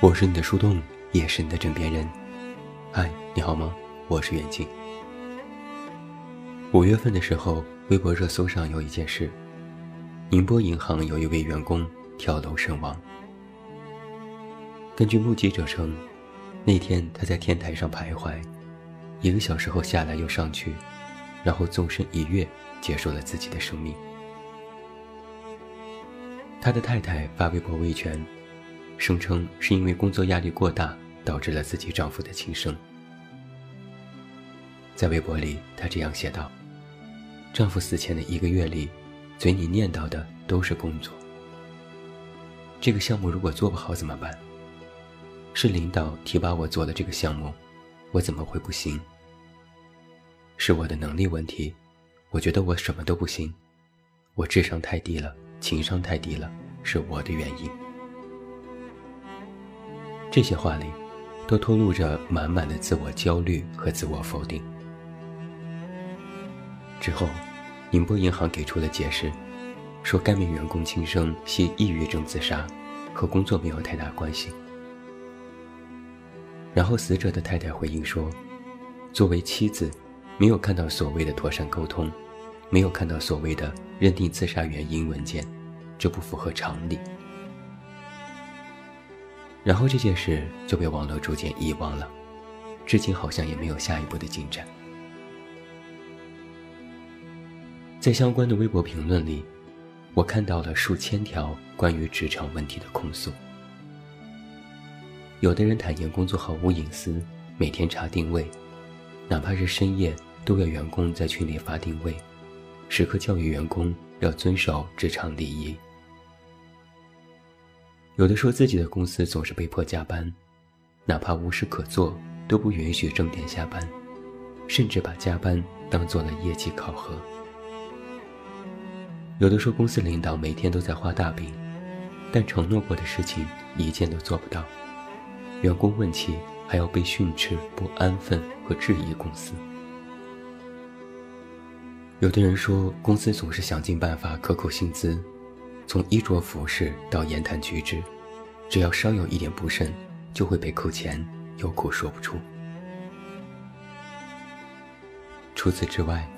我是你的树洞，也是你的枕边人。嗨，你好吗？我是远近。五月份的时候，微博热搜上有一件事：宁波银行有一位员工跳楼身亡。根据目击者称，那天他在天台上徘徊，一个小时后下来又上去，然后纵身一跃，结束了自己的生命。他的太太发微博维权。声称是因为工作压力过大导致了自己丈夫的轻生。在微博里，她这样写道：“丈夫死前的一个月里，嘴里念叨的都是工作。这个项目如果做不好怎么办？是领导提拔我做了这个项目，我怎么会不行？是我的能力问题，我觉得我什么都不行，我智商太低了，情商太低了，是我的原因。”这些话里，都透露着满满的自我焦虑和自我否定。之后，宁波银行给出了解释，说该名员工轻生系抑郁症自杀，和工作没有太大关系。然后死者的太太回应说，作为妻子，没有看到所谓的妥善沟通，没有看到所谓的认定自杀原因文件，这不符合常理。然后这件事就被网络逐渐遗忘了，至今好像也没有下一步的进展。在相关的微博评论里，我看到了数千条关于职场问题的控诉。有的人坦言工作毫无隐私，每天查定位，哪怕是深夜都要员工在群里发定位，时刻教育员工要遵守职场礼仪。有的说自己的公司总是被迫加班，哪怕无事可做都不允许正点下班，甚至把加班当做了业绩考核。有的说公司领导每天都在画大饼，但承诺过的事情一件都做不到，员工问起还要被训斥、不安分和质疑公司。有的人说公司总是想尽办法克扣薪资。从衣着服饰到言谈举止，只要稍有一点不慎，就会被扣钱，有苦说不出。除此之外，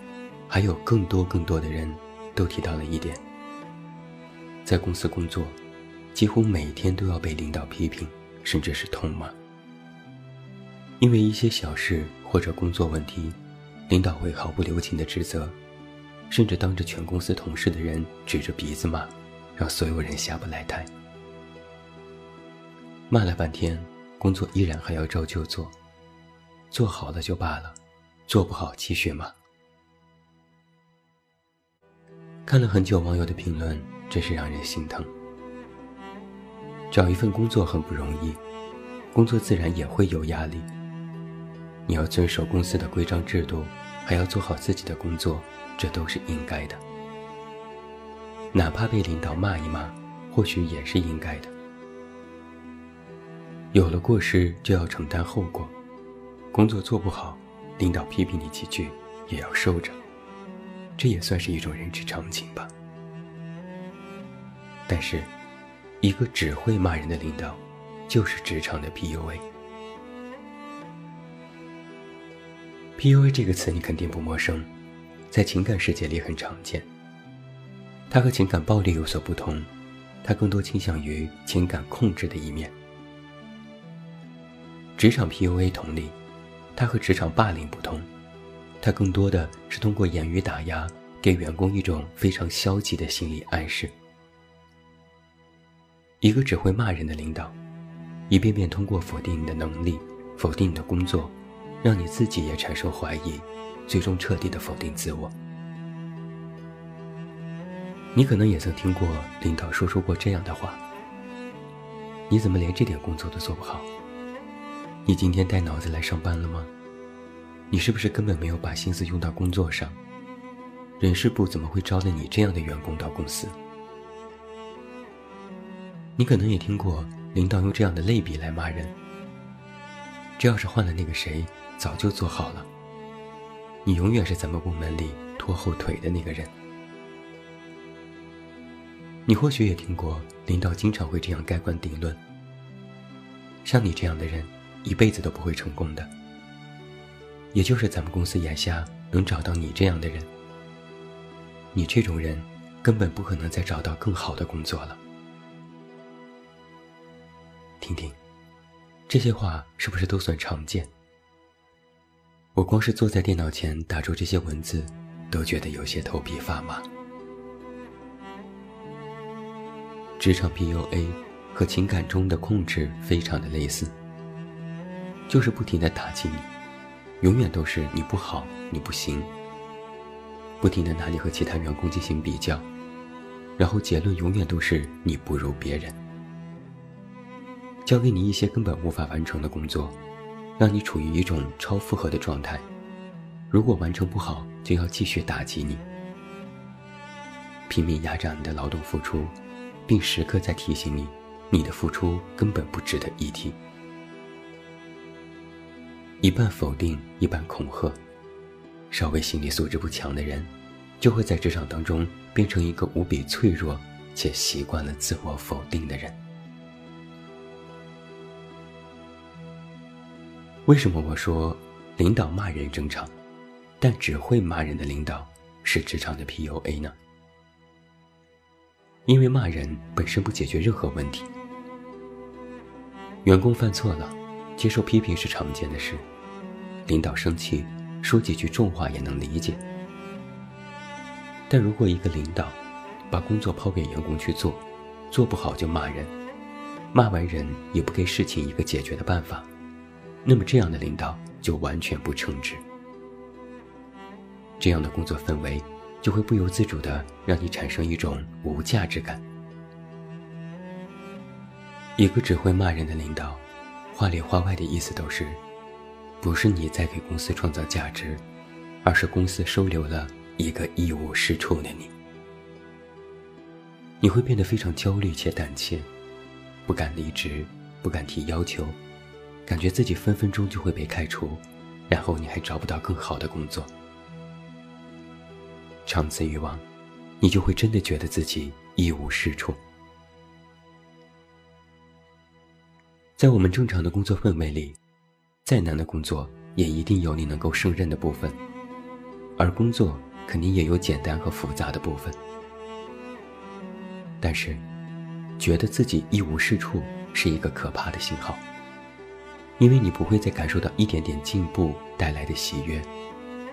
还有更多更多的人都提到了一点：在公司工作，几乎每天都要被领导批评，甚至是痛骂。因为一些小事或者工作问题，领导会毫不留情的指责，甚至当着全公司同事的人指着鼻子骂。让所有人下不来台，骂了半天，工作依然还要照旧做，做好了就罢了，做不好继续骂。看了很久网友的评论，真是让人心疼。找一份工作很不容易，工作自然也会有压力。你要遵守公司的规章制度，还要做好自己的工作，这都是应该的。哪怕被领导骂一骂，或许也是应该的。有了过失就要承担后果，工作做不好，领导批评你几句也要受着，这也算是一种人之常情吧。但是，一个只会骂人的领导，就是职场的 PUA。PUA 这个词你肯定不陌生，在情感世界里很常见。它和情感暴力有所不同，它更多倾向于情感控制的一面。职场 PUA 同理，它和职场霸凌不同，它更多的是通过言语打压，给员工一种非常消极的心理暗示。一个只会骂人的领导，一遍遍通过否定你的能力，否定你的工作，让你自己也产生怀疑，最终彻底的否定自我。你可能也曾听过领导说出过这样的话：“你怎么连这点工作都做不好？你今天带脑子来上班了吗？你是不是根本没有把心思用到工作上？人事部怎么会招了你这样的员工到公司？”你可能也听过领导用这样的类比来骂人：“这要是换了那个谁，早就做好了。你永远是咱们部门里拖后腿的那个人。你或许也听过，领导经常会这样盖棺定论：像你这样的人，一辈子都不会成功的。也就是咱们公司眼下能找到你这样的人，你这种人根本不可能再找到更好的工作了。听听，这些话是不是都算常见？我光是坐在电脑前打出这些文字，都觉得有些头皮发麻。职场 PUA 和情感中的控制非常的类似，就是不停的打击你，永远都是你不好，你不行，不停的拿你和其他员工进行比较，然后结论永远都是你不如别人，交给你一些根本无法完成的工作，让你处于一种超负荷的状态，如果完成不好，就要继续打击你，拼命压榨你的劳动付出。并时刻在提醒你，你的付出根本不值得一提。一半否定，一半恐吓，稍微心理素质不强的人，就会在职场当中变成一个无比脆弱且习惯了自我否定的人。为什么我说领导骂人正常，但只会骂人的领导是职场的 PUA 呢？因为骂人本身不解决任何问题，员工犯错了，接受批评是常见的事，领导生气，说几句重话也能理解。但如果一个领导把工作抛给员工去做，做不好就骂人，骂完人也不给事情一个解决的办法，那么这样的领导就完全不称职。这样的工作氛围。就会不由自主的让你产生一种无价值感。一个只会骂人的领导，话里话外的意思都是，不是你在给公司创造价值，而是公司收留了一个一无是处的你。你会变得非常焦虑且胆怯，不敢离职，不敢提要求，感觉自己分分钟就会被开除，然后你还找不到更好的工作。长此以往，你就会真的觉得自己一无是处。在我们正常的工作氛围里，再难的工作也一定有你能够胜任的部分，而工作肯定也有简单和复杂的部分。但是，觉得自己一无是处是一个可怕的信号，因为你不会再感受到一点点进步带来的喜悦，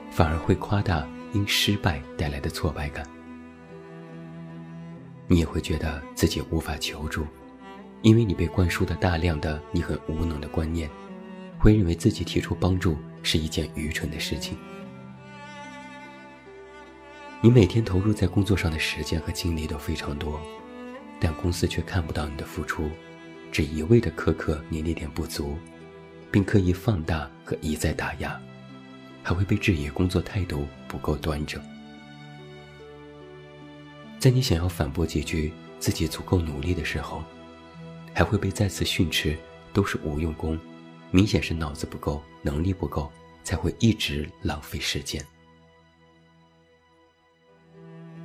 反而会夸大。因失败带来的挫败感，你也会觉得自己无法求助，因为你被灌输的大量的你很无能的观念，会认为自己提出帮助是一件愚蠢的事情。你每天投入在工作上的时间和精力都非常多，但公司却看不到你的付出，只一味的苛刻你那点不足，并刻意放大和一再打压。还会被质疑工作态度不够端正，在你想要反驳几句自己足够努力的时候，还会被再次训斥都是无用功，明显是脑子不够，能力不够，才会一直浪费时间。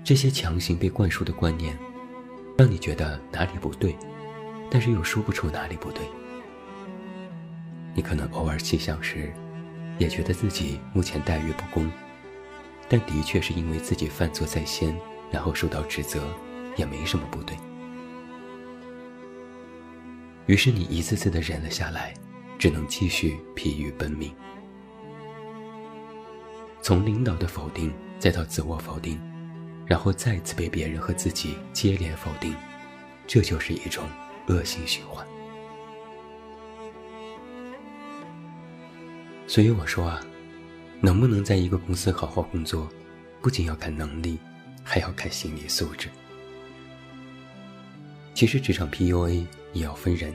这些强行被灌输的观念，让你觉得哪里不对，但是又说不出哪里不对。你可能偶尔细想时。也觉得自己目前待遇不公，但的确是因为自己犯错在先，然后受到指责，也没什么不对。于是你一次次的忍了下来，只能继续疲于奔命。从领导的否定，再到自我否定，然后再次被别人和自己接连否定，这就是一种恶性循环。所以我说啊，能不能在一个公司好好工作，不仅要看能力，还要看心理素质。其实职场 PUA 也要分人，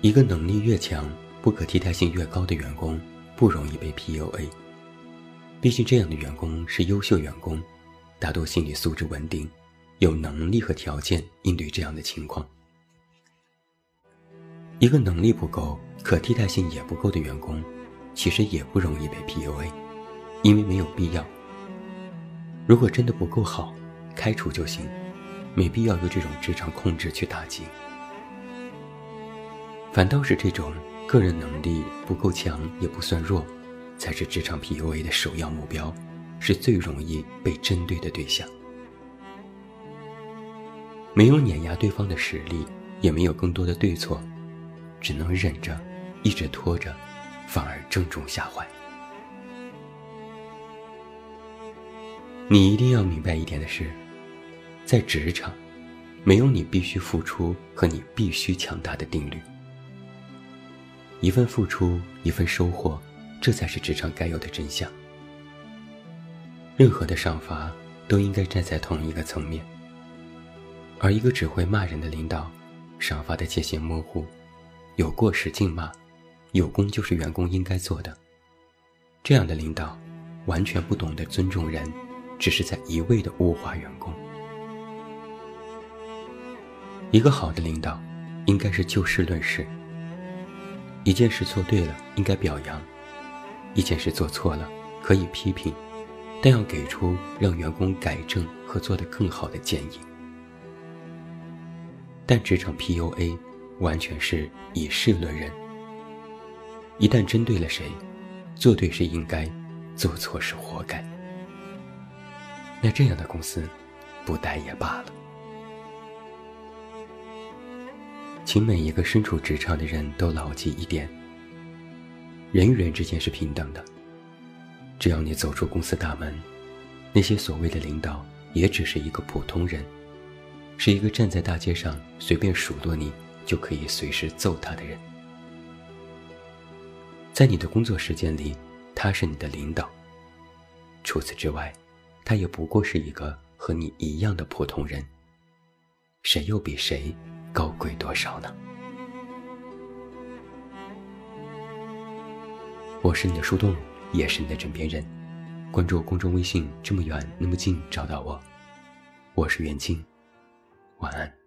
一个能力越强、不可替代性越高的员工，不容易被 PUA。毕竟这样的员工是优秀员工，大多心理素质稳定，有能力和条件应对这样的情况。一个能力不够。可替代性也不够的员工，其实也不容易被 PUA，因为没有必要。如果真的不够好，开除就行，没必要用这种职场控制去打击。反倒是这种个人能力不够强也不算弱，才是职场 PUA 的首要目标，是最容易被针对的对象。没有碾压对方的实力，也没有更多的对错，只能忍着，一直拖着。反而正中下怀。你一定要明白一点的是，在职场，没有你必须付出和你必须强大的定律。一份付出，一份收获，这才是职场该有的真相。任何的赏罚都应该站在同一个层面。而一个只会骂人的领导，赏罚的界限模糊，有过时尽骂。有功就是员工应该做的。这样的领导，完全不懂得尊重人，只是在一味的物化员工。一个好的领导，应该是就事论事。一件事做对了，应该表扬；一件事做错了，可以批评，但要给出让员工改正和做得更好的建议。但职场 PUA，完全是以事论人。一旦针对了谁，做对是应该，做错是活该。那这样的公司，不待也罢了。请每一个身处职场的人都牢记一点：人与人之间是平等的。只要你走出公司大门，那些所谓的领导也只是一个普通人，是一个站在大街上随便数落你就可以随时揍他的人。在你的工作时间里，他是你的领导。除此之外，他也不过是一个和你一样的普通人。谁又比谁高贵多少呢？我是你的树洞，也是你的枕边人。关注公众微信，这么远那么近，找到我。我是袁静，晚安。